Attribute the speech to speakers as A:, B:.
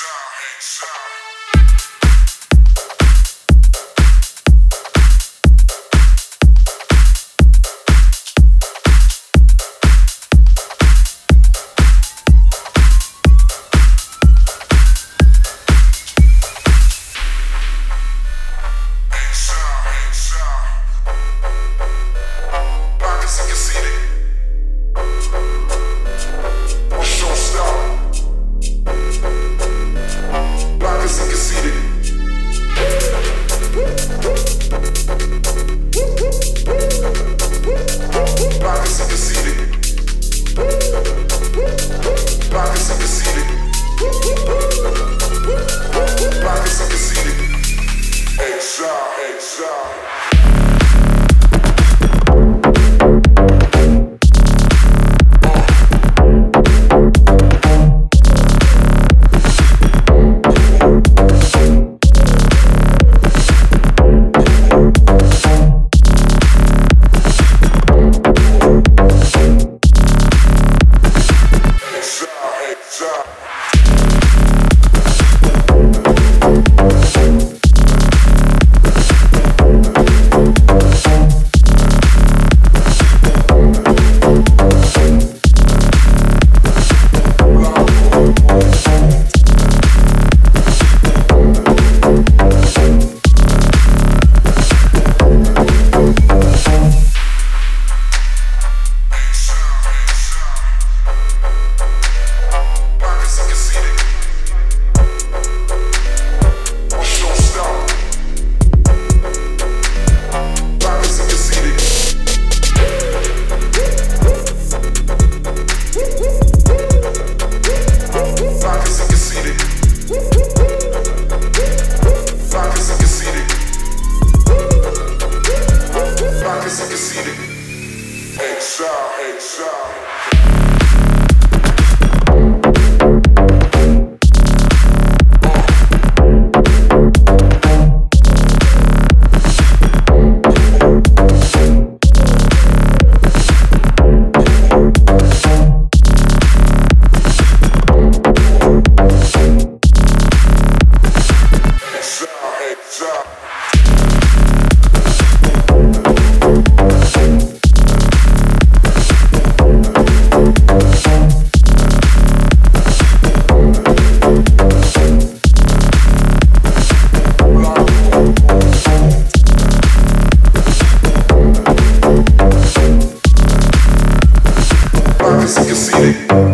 A: exile, exile. Drop. Valley.